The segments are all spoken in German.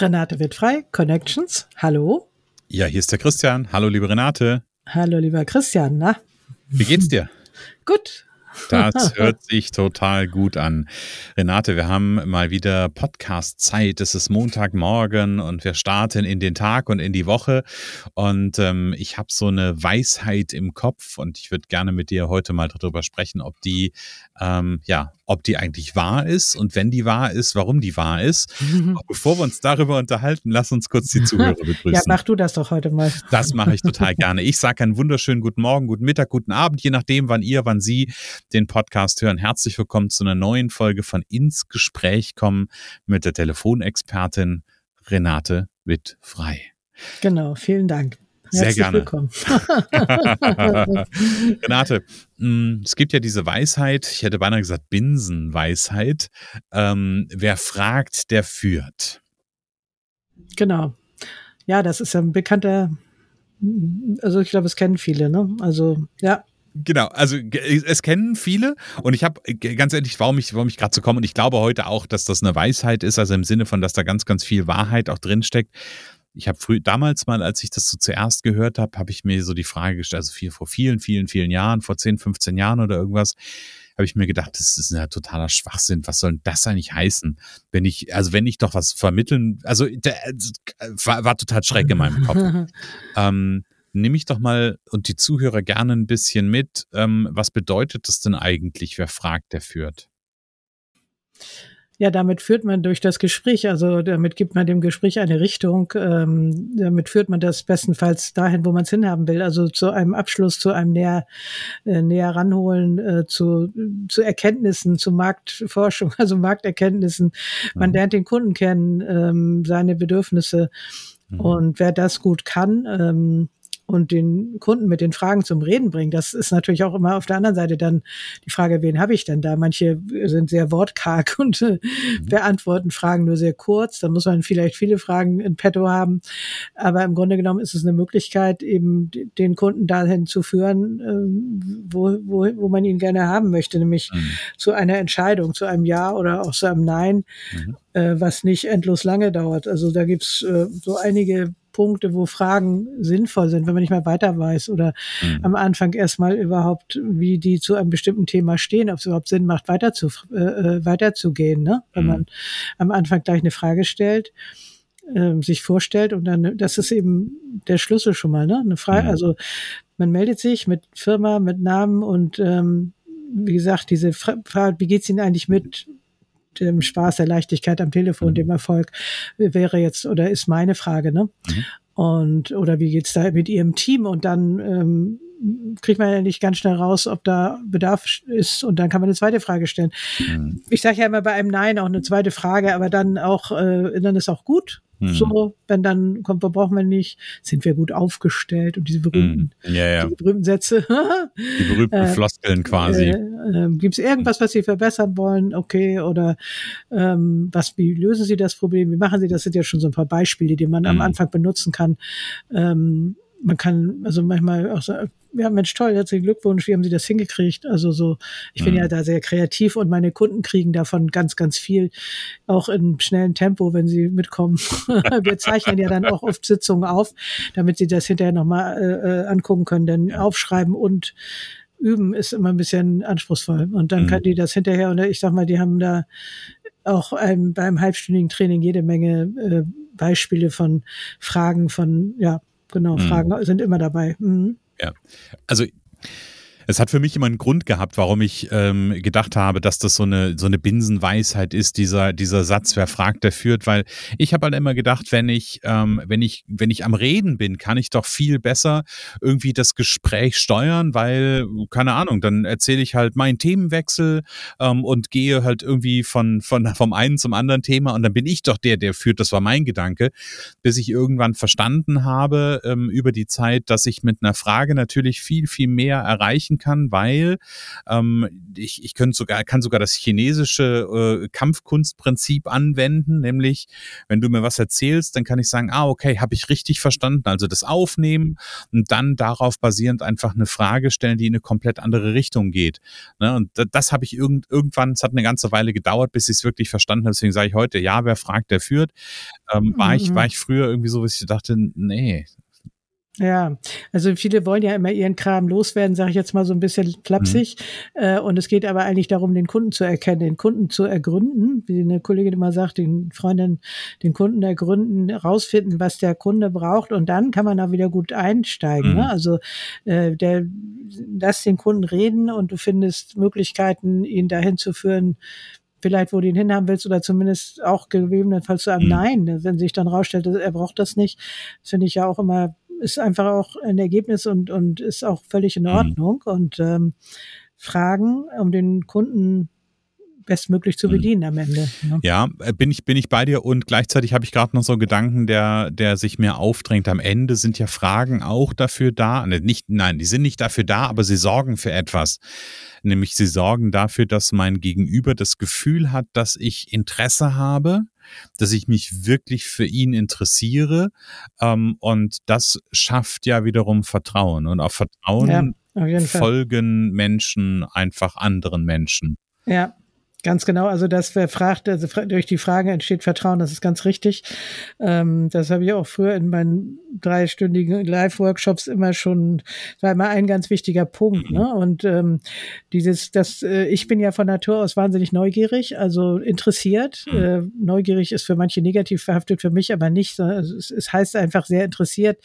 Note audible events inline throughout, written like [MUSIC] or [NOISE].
Renate wird frei, Connections. Hallo. Ja, hier ist der Christian. Hallo, liebe Renate. Hallo, lieber Christian. Na? Wie geht's dir? Gut. Das [LAUGHS] hört sich total gut an. Renate, wir haben mal wieder Podcast-Zeit. Es ist Montagmorgen und wir starten in den Tag und in die Woche. Und ähm, ich habe so eine Weisheit im Kopf und ich würde gerne mit dir heute mal darüber sprechen, ob die ähm, ja ob die eigentlich wahr ist und wenn die wahr ist, warum die wahr ist. [LAUGHS] Bevor wir uns darüber unterhalten, lass uns kurz die Zuhörer [LAUGHS] begrüßen. Ja, mach du das doch heute mal. Das mache ich total gerne. Ich sage einen wunderschönen guten Morgen, guten Mittag, guten Abend, je nachdem, wann ihr, wann Sie den Podcast hören. Herzlich willkommen zu einer neuen Folge von Ins Gespräch kommen mit der Telefonexpertin Renate Witt-Frei. Genau, vielen Dank. Sehr gerne. Willkommen. [LAUGHS] Renate, mm, es gibt ja diese Weisheit, ich hätte beinahe gesagt Binsenweisheit. Ähm, wer fragt, der führt. Genau. Ja, das ist ein bekannter, also ich glaube, es kennen viele, ne? Also, ja. Genau, also es kennen viele und ich habe ganz ehrlich, warum ich, warum ich gerade so komme und ich glaube heute auch, dass das eine Weisheit ist, also im Sinne von, dass da ganz, ganz viel Wahrheit auch drinsteckt ich habe früh damals mal, als ich das so zuerst gehört habe, habe ich mir so die Frage gestellt, also viel, vor vielen, vielen, vielen Jahren, vor 10, 15 Jahren oder irgendwas, habe ich mir gedacht, das ist ein totaler Schwachsinn. Was soll denn das eigentlich heißen? Wenn ich, also wenn ich doch was vermitteln, also der, war, war total schräg in meinem Kopf. [LAUGHS] ähm, nimm ich doch mal und die Zuhörer gerne ein bisschen mit. Ähm, was bedeutet das denn eigentlich? Wer fragt, der führt? Ja, damit führt man durch das Gespräch, also damit gibt man dem Gespräch eine Richtung, ähm, damit führt man das bestenfalls dahin, wo man es hinhaben will, also zu einem Abschluss, zu einem näher, äh, näher ranholen, äh, zu, zu Erkenntnissen, zu Marktforschung, [LAUGHS] also Markterkenntnissen. Man mhm. lernt den Kunden kennen, ähm, seine Bedürfnisse. Mhm. Und wer das gut kann, ähm, und den Kunden mit den Fragen zum Reden bringen. Das ist natürlich auch immer auf der anderen Seite dann die Frage, wen habe ich denn da? Manche sind sehr wortkarg [LAUGHS] und äh, mhm. beantworten Fragen nur sehr kurz. Da muss man vielleicht viele Fragen in petto haben. Aber im Grunde genommen ist es eine Möglichkeit, eben den Kunden dahin zu führen, äh, wo, wo, wo man ihn gerne haben möchte, nämlich mhm. zu einer Entscheidung, zu einem Ja oder auch zu einem Nein. Mhm äh, was nicht endlos lange dauert. Also da gibt's äh, so einige Punkte, wo Fragen sinnvoll sind, wenn man nicht mehr weiter weiß oder mhm. am Anfang erstmal überhaupt, wie die zu einem bestimmten Thema stehen, ob es überhaupt Sinn macht, weiter zu, äh, äh, weiterzugehen, ne? wenn mhm. man am Anfang gleich eine Frage stellt äh, sich vorstellt und dann, das ist eben der Schlüssel schon mal, ne? Eine Frage, mhm. also man meldet sich mit Firma, mit Namen und ähm, wie gesagt, diese Frage, wie geht's Ihnen eigentlich mit dem Spaß, der Leichtigkeit am Telefon, mhm. dem Erfolg, wäre jetzt oder ist meine Frage, ne? Mhm. Und oder wie geht's da mit Ihrem Team? Und dann ähm, kriegt man ja nicht ganz schnell raus, ob da Bedarf ist und dann kann man eine zweite Frage stellen. Mhm. Ich sage ja immer bei einem Nein auch eine zweite Frage, aber dann auch, äh, dann ist auch gut. Mhm. So, wenn dann kommt, wo brauchen wir nicht, sind wir gut aufgestellt und diese berühmten, mhm. ja, ja. diese berühmten Sätze. die berühmten [LAUGHS] äh, Floskeln quasi. Äh, äh, Gibt es irgendwas, was Sie verbessern wollen? Okay, oder ähm, was, wie lösen Sie das Problem? Wie machen Sie das? das sind ja schon so ein paar Beispiele, die man mhm. am Anfang benutzen kann. Ähm, man kann also manchmal auch sagen, ja Mensch, toll, herzlichen Glückwunsch, wie haben Sie das hingekriegt? Also so, ich bin mhm. ja da sehr kreativ und meine Kunden kriegen davon ganz, ganz viel, auch in schnellem Tempo, wenn sie mitkommen. [LAUGHS] Wir zeichnen ja dann auch oft Sitzungen auf, damit sie das hinterher nochmal äh, äh, angucken können, denn aufschreiben und üben ist immer ein bisschen anspruchsvoll. Und dann mhm. kann die das hinterher, und ich sag mal, die haben da auch ähm, beim halbstündigen Training jede Menge äh, Beispiele von Fragen von, ja, genau, mhm. Fragen sind immer dabei. Mhm. Ja, also es hat für mich immer einen Grund gehabt, warum ich ähm, gedacht habe, dass das so eine so eine Binsenweisheit ist, dieser dieser Satz, wer fragt, der führt, weil ich habe halt immer gedacht, wenn ich ähm, wenn ich wenn ich am Reden bin, kann ich doch viel besser irgendwie das Gespräch steuern, weil keine Ahnung, dann erzähle ich halt meinen Themenwechsel ähm, und gehe halt irgendwie von von vom einen zum anderen Thema und dann bin ich doch der, der führt. Das war mein Gedanke, bis ich irgendwann verstanden habe ähm, über die Zeit, dass ich mit einer Frage natürlich viel viel mehr erreichen erreichen kann, weil ähm, ich, ich könnte sogar, kann sogar das chinesische äh, Kampfkunstprinzip anwenden, nämlich wenn du mir was erzählst, dann kann ich sagen, ah, okay, habe ich richtig verstanden, also das aufnehmen und dann darauf basierend einfach eine Frage stellen, die in eine komplett andere Richtung geht. Ne? Und das, das habe ich irgend, irgendwann, es hat eine ganze Weile gedauert, bis ich es wirklich verstanden habe. Deswegen sage ich heute, ja, wer fragt, der führt. Ähm, war, ich, war mhm. ich früher irgendwie so, dass ich dachte, nee, ja, also viele wollen ja immer ihren Kram loswerden, sage ich jetzt mal so ein bisschen flapsig. Mhm. Äh, und es geht aber eigentlich darum, den Kunden zu erkennen, den Kunden zu ergründen, wie eine Kollegin immer sagt, den Freundin, den Kunden ergründen, rausfinden, was der Kunde braucht und dann kann man da wieder gut einsteigen. Ne? Mhm. Ne? Also äh, der, lass den Kunden reden und du findest Möglichkeiten, ihn dahin zu führen, vielleicht, wo du ihn hinhaben willst, oder zumindest auch gegebenenfalls zu einem mhm. Nein, wenn sich dann rausstellt, er braucht das nicht. Das finde ich ja auch immer ist einfach auch ein Ergebnis und, und ist auch völlig in mhm. Ordnung. Mhm. Und ähm, Fragen, um den Kunden bestmöglich zu mhm. bedienen am Ende. Ne? Ja, äh, bin ich, bin ich bei dir und gleichzeitig habe ich gerade noch so einen Gedanken, der, der sich mir aufdrängt. Am Ende sind ja Fragen auch dafür da, ne, nicht, nein, die sind nicht dafür da, aber sie sorgen für etwas. Nämlich sie sorgen dafür, dass mein Gegenüber das Gefühl hat, dass ich Interesse habe dass ich mich wirklich für ihn interessiere. Ähm, und das schafft ja wiederum Vertrauen. Und auf Vertrauen ja, auf folgen Menschen einfach anderen Menschen. Ja, Ganz genau, also das wer fragt, also durch die Frage entsteht Vertrauen, das ist ganz richtig. Ähm, das habe ich auch früher in meinen dreistündigen Live-Workshops immer schon, war immer ein ganz wichtiger Punkt. Ne? Und ähm, dieses, das, äh, ich bin ja von Natur aus wahnsinnig neugierig, also interessiert. Mhm. Äh, neugierig ist für manche negativ verhaftet, für mich aber nicht. Also es, es, heißt einfach sehr interessiert.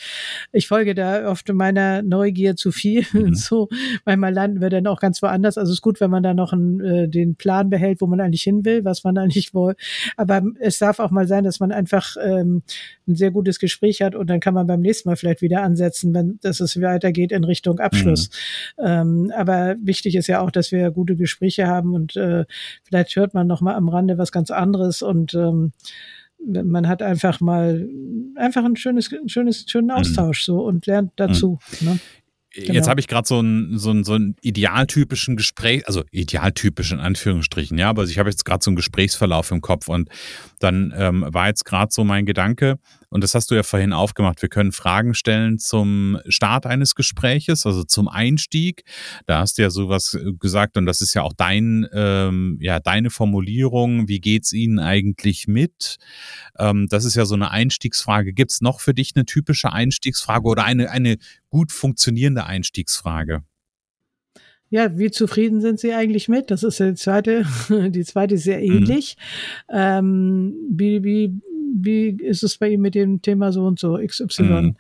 Ich folge da oft meiner Neugier zu viel. [LAUGHS] Mhm. so, manchmal landen wir dann auch ganz woanders. Also es ist gut, wenn man da noch einen, äh, den Plan behält hält, wo man eigentlich hin will, was man [LAUGHS] eigentlich will. Aber es darf auch mal sein, dass man einfach ähm, ein sehr gutes Gespräch hat und dann kann man beim nächsten Mal vielleicht wieder ansetzen, wenn dass es weitergeht in Richtung Abschluss. Mhm. Ähm, aber wichtig ist ja auch, dass wir gute Gespräche haben und äh, vielleicht hört man noch mal am Rande was ganz anderes und ähm, man hat einfach mal einfach ein schönes, ein schönes, schönen mhm. Austausch so und lernt dazu. Mhm. Ne? Genau. Jetzt habe ich gerade so einen so einen, so einen idealtypischen Gespräch, also idealtypisch in Anführungsstrichen, ja, aber ich habe jetzt gerade so einen Gesprächsverlauf im Kopf und dann ähm, war jetzt gerade so mein Gedanke, und das hast du ja vorhin aufgemacht, wir können Fragen stellen zum Start eines Gespräches, also zum Einstieg. Da hast du ja sowas äh, gesagt und das ist ja auch dein, ähm, ja, deine Formulierung, wie geht's Ihnen eigentlich mit? Ähm, das ist ja so eine Einstiegsfrage. Gibt's noch für dich eine typische Einstiegsfrage oder eine, eine gut funktionierende Einstiegsfrage? ja, wie zufrieden sind Sie eigentlich mit? Das ist die zweite, [LAUGHS] die zweite ist sehr mhm. ähnlich. Mhm. Ähm, wie, wie, wie ist es bei Ihnen mit dem Thema so und so XY? Mhm.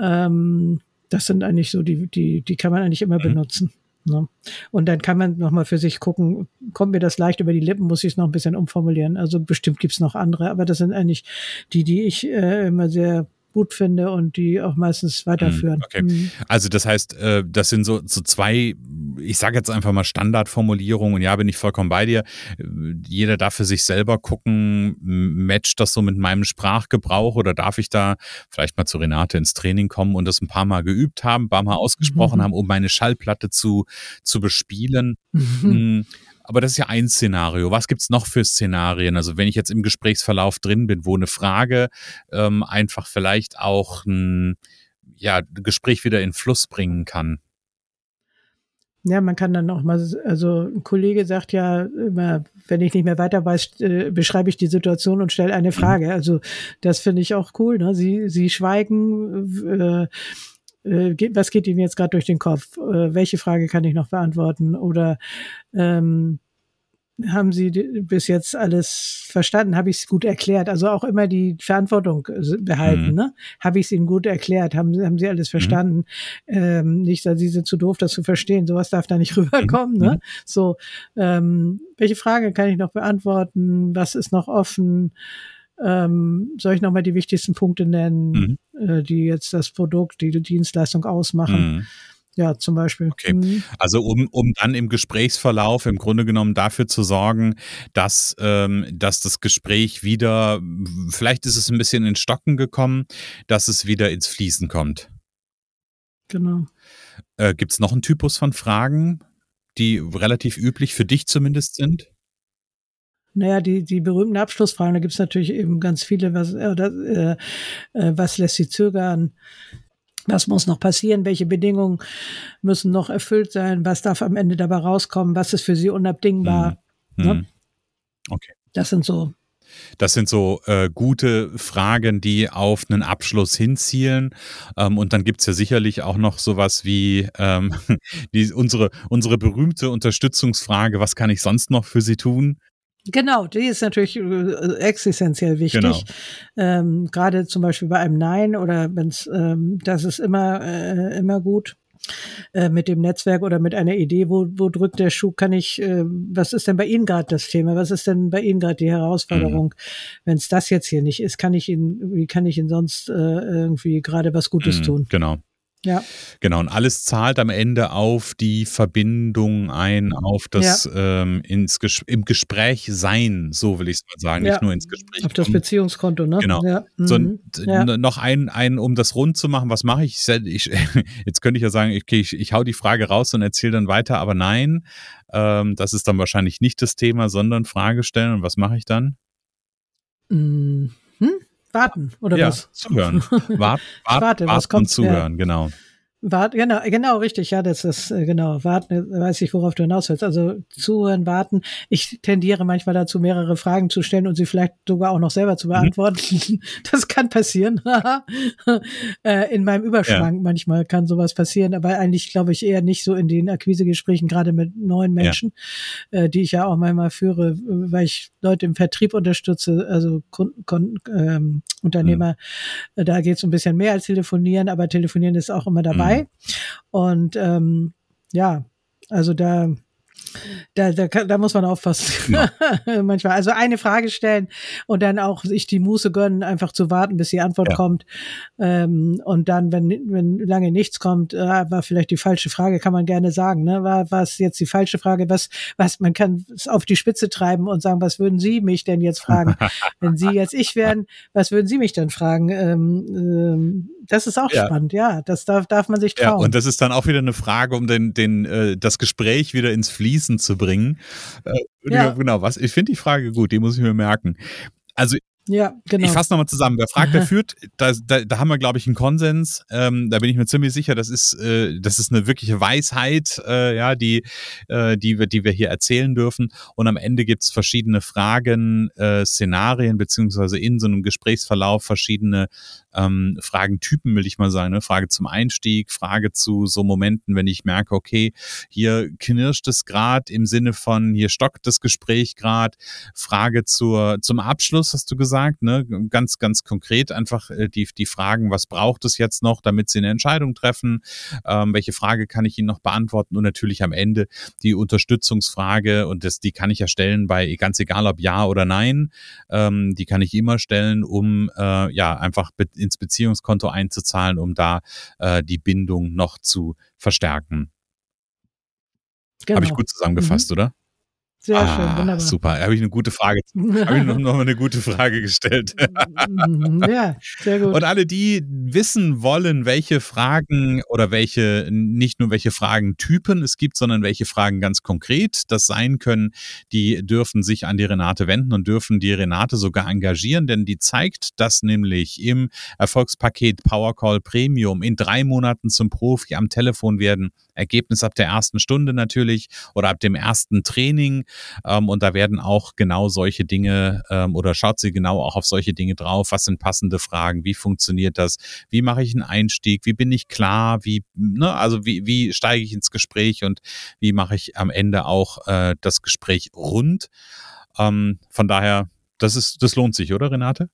Ähm, das sind eigentlich so die, die, die kann man eigentlich immer mhm. benutzen. Ne? Und dann kann man nochmal für sich gucken, kommt mir das leicht über die Lippen, muss ich es noch ein bisschen umformulieren. Also bestimmt gibt's noch andere, aber das sind eigentlich die, die ich äh, immer sehr gut finde und die auch meistens weiterführen. Hm, okay. Mhm. Also das heißt, äh, das sind so, so zwei, ich sage jetzt einfach mal Standardformulierungen und ja, bin ich vollkommen bei dir. Jeder darf für sich selber gucken, matcht das so mit meinem Sprachgebrauch oder darf ich da vielleicht mal zu Renate ins Training kommen und das ein paar Mal geübt haben, ein paar Mal ausgesprochen mhm. haben, um meine Schallplatte zu, zu bespielen. Mhm. Aber das ist ja ein Szenario. Was gibt's noch für Szenarien? Also wenn ich jetzt im Gesprächsverlauf drin bin, wo eine Frage ähm, einfach vielleicht auch ein ja, Gespräch wieder in Fluss bringen kann. Ja, man kann dann auch mal, also ein Kollege sagt ja immer, wenn ich nicht mehr weiter weiß, äh, beschreibe ich die Situation und stelle eine Frage. Also das finde ich auch cool. Ne? Sie, sie schweigen, äh, äh, was geht Ihnen jetzt gerade durch den Kopf? Äh, welche Frage kann ich noch beantworten? Oder ähm, haben Sie bis jetzt alles verstanden? Habe ich es gut erklärt? Also auch immer die Verantwortung äh, behalten. Mhm. Ne? Habe ich es Ihnen gut erklärt? Haben, haben Sie alles mhm. verstanden? Mhm. Ähm, nicht, dass Sie sind zu doof, das zu verstehen. Sowas darf da nicht [LAUGHS] rüberkommen. Mhm. Ne? So, ähm, welche Frage kann ich noch beantworten? Was ist noch offen? Ähm, soll ich nochmal die wichtigsten Punkte nennen, mhm. äh, die jetzt das Produkt, die, die Dienstleistung ausmachen? Mhm. Ja, zum Beispiel. Okay. Mhm. Also um, um dann im Gesprächsverlauf im Grunde genommen dafür zu sorgen, dass, ähm, dass das Gespräch wieder, vielleicht ist es ein bisschen in Stocken gekommen, dass es wieder ins Fließen kommt. Genau. Äh, Gibt es noch einen Typus von Fragen, die relativ üblich für dich zumindest sind? Naja, die, die berühmten Abschlussfragen, da gibt es natürlich eben ganz viele, was, äh, äh, äh, was lässt sie zögern, was muss noch passieren, welche Bedingungen müssen noch erfüllt sein, was darf am Ende dabei rauskommen, was ist für sie unabdingbar. Mhm. Ne? Okay. Das sind so das sind so äh, gute Fragen, die auf einen Abschluss hinzielen. Ähm, und dann gibt's ja sicherlich auch noch sowas wie ähm, [LAUGHS] die, unsere, unsere berühmte Unterstützungsfrage, was kann ich sonst noch für Sie tun? Genau, die ist natürlich äh, existenziell wichtig. Genau. Ähm, Gerade zum Beispiel bei einem Nein oder wenn es, ähm, das ist immer, äh, immer gut äh, mit dem Netzwerk oder mit einer Idee, wo, wo drückt der Schuh, kann ich, äh, was ist denn bei Ihnen gerade das Thema? Was ist denn bei Ihnen gerade die Herausforderung? Mhm. Wenn es das jetzt hier nicht ist, kann ich Ihnen, wie kann ich Ihnen sonst äh, irgendwie gerade was Gutes mhm, tun? Genau. Ja. Genau, und alles zahlt am Ende auf die Verbindung ein, auf das ja. ähm, ins Ges im Gespräch sein, so will ich es mal sagen, ja. nicht nur ins Gespräch. Auf das Beziehungskonto, ne? Genau. Ja. So, mhm. Noch ein, ein, um das rund zu machen, was mache ich? ich? [LAUGHS] Jetzt könnte ich ja sagen, okay, ich, ich hau die Frage raus und erzähle dann weiter, aber nein, ähm, das ist dann wahrscheinlich nicht das Thema, sondern Frage stellen. Und was mache ich dann? Mhm. Warten, oder ja, was? Zuhören. Wart, [LAUGHS] wart, Warte, was kommt? Und zuhören, ja. genau. Wart, genau, genau, richtig, ja, das ist, äh, genau, warten, weiß ich, worauf du hinaus willst. Also zuhören, warten. Ich tendiere manchmal dazu, mehrere Fragen zu stellen und sie vielleicht sogar auch noch selber zu mhm. beantworten. Mhm. [LAUGHS] Das kann passieren. [LAUGHS] Äh, in meinem Überschwang ja. manchmal kann sowas passieren, aber eigentlich glaube ich eher nicht so in den Akquisegesprächen, gerade mit neuen Menschen, ja. Äh, die ich ja auch manchmal führe, weil ich Leute im Vertrieb unterstütze, also Kunden, Kunden ähm, Unternehmer. Mhm. Da geht es ein bisschen mehr als telefonieren, aber telefonieren ist auch immer dabei. Mhm. Und ähm, ja, also da da, da, da muss man aufpassen. Ja. [LAUGHS] Manchmal. Also eine Frage stellen und dann auch sich die Muße gönnen, einfach zu warten, bis die Antwort ja. kommt. Ähm, und dann, wenn, wenn lange nichts kommt, äh, war vielleicht die falsche Frage, kann man gerne sagen. Ne? War, war es jetzt die falsche Frage? Was, was, man kann es auf die Spitze treiben und sagen, was würden Sie mich denn jetzt fragen? [LAUGHS] wenn Sie jetzt ich wären, was würden Sie mich dann fragen? Ähm, ähm, das ist auch ja. spannend, ja. Das darf, darf man sich trauen. Ja, und das ist dann auch wieder eine Frage, um den, den, äh, das Gespräch wieder ins Fließen zu bringen. Äh, ja. Genau, was? Ich finde die Frage gut, die muss ich mir merken. Also ja, genau. Ich fasse nochmal zusammen. Wer fragt, der führt. Da, da, da haben wir, glaube ich, einen Konsens. Ähm, da bin ich mir ziemlich sicher, das ist, äh, das ist eine wirkliche Weisheit, äh, ja, die, äh, die, wir, die wir hier erzählen dürfen. Und am Ende gibt's verschiedene Fragen, äh, Szenarien, beziehungsweise in so einem Gesprächsverlauf verschiedene ähm, Fragentypen, will ich mal sagen. Ne? Frage zum Einstieg, Frage zu so Momenten, wenn ich merke, okay, hier knirscht es gerade im Sinne von, hier stockt das Gespräch gerade. Frage zur, zum Abschluss, hast du gesagt gesagt, ne? ganz, ganz konkret einfach äh, die, die Fragen, was braucht es jetzt noch, damit Sie eine Entscheidung treffen, ähm, welche Frage kann ich Ihnen noch beantworten und natürlich am Ende die Unterstützungsfrage und das, die kann ich ja stellen bei ganz egal ob ja oder nein, ähm, die kann ich immer stellen, um äh, ja einfach be ins Beziehungskonto einzuzahlen, um da äh, die Bindung noch zu verstärken. Genau. Habe ich gut zusammengefasst, mhm. oder? Sehr ah, schön, wunderbar. Super, da habe ich eine gute Frage. habe ich noch, noch mal eine gute Frage gestellt. ja, sehr gut. Und alle, die wissen wollen, welche Fragen oder welche, nicht nur welche Fragentypen es gibt, sondern welche Fragen ganz konkret das sein können, die dürfen sich an die Renate wenden und dürfen die Renate sogar engagieren, denn die zeigt das nämlich im Erfolgspaket Powercall Premium in drei Monaten zum Profi am Telefon werden. Ergebnis ab der ersten Stunde natürlich oder ab dem ersten Training Ähm, und da werden auch genau solche Dinge ähm, oder schaut sie genau auch auf solche Dinge drauf. Was sind passende Fragen? Wie funktioniert das? Wie mache ich einen Einstieg? Wie bin ich klar? Wie, ne, also wie, wie steige ich ins Gespräch und wie mache ich am Ende auch äh, das Gespräch rund? Ähm, von daher, das ist, das lohnt sich, oder Renate?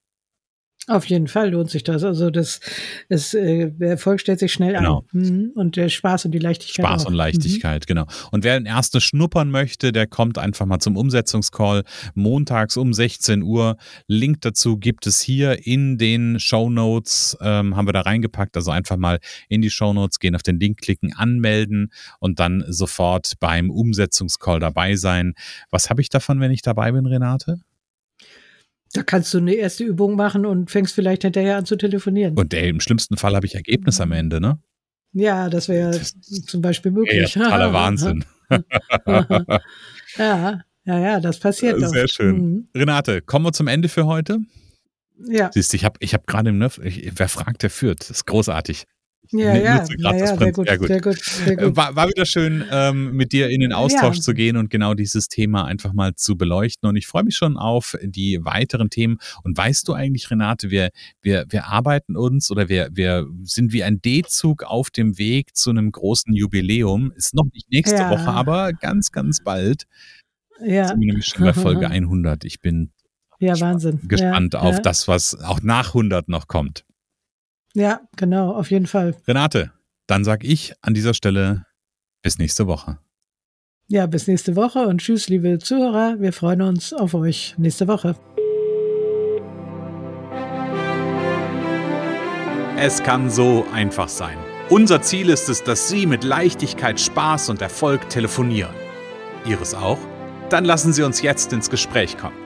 Auf jeden Fall lohnt sich das. Also das, das äh, der Erfolg stellt sich schnell genau. ein. Mhm. Und der Spaß und die Leichtigkeit. Spaß auch. und Leichtigkeit, mhm. genau. Und wer ein erstes schnuppern möchte, der kommt einfach mal zum Umsetzungscall montags um 16 Uhr. Link dazu gibt es hier in den Show Notes, ähm, haben wir da reingepackt. Also einfach mal in die Show Notes gehen, auf den Link klicken, anmelden und dann sofort beim Umsetzungscall dabei sein. Was habe ich davon, wenn ich dabei bin, Renate? Da kannst du eine erste Übung machen und fängst vielleicht hinterher an zu telefonieren. Und ey, im schlimmsten Fall habe ich Ergebnis am Ende, ne? Ja, das wäre zum Beispiel möglich. Ja, totaler [LAUGHS] Wahnsinn. [LAUGHS] ja, ja, ja, das passiert doch. Sehr schön. Mhm. Renate, kommen wir zum Ende für heute? Ja. Siehst du, ich habe ich hab gerade im Nerv, wer fragt, der führt. Das ist großartig. Ja, ja, ja, ja sehr, gut, sehr, gut. sehr gut, sehr gut. War, war wieder schön, ähm, mit dir in den Austausch ja. zu gehen und genau dieses Thema einfach mal zu beleuchten. Und ich freue mich schon auf die weiteren Themen. Und weißt du eigentlich, Renate, wir, wir, wir arbeiten uns oder wir, wir sind wie ein D-Zug auf dem Weg zu einem großen Jubiläum. Ist noch nicht nächste ja. Woche, aber ganz, ganz bald. Ja. Sind wir nämlich schon bei Folge [LAUGHS] 100. Ich bin ja, Wahnsinn. gespannt auf das, was auch nach 100 noch kommt. Ja, genau, auf jeden Fall. Renate, dann sag ich an dieser Stelle bis nächste Woche. Ja, bis nächste Woche und tschüss, liebe Zuhörer. Wir freuen uns auf euch nächste Woche. Es kann so einfach sein. Unser Ziel ist es, dass Sie mit Leichtigkeit, Spaß und Erfolg telefonieren. Ihres auch? Dann lassen Sie uns jetzt ins Gespräch kommen.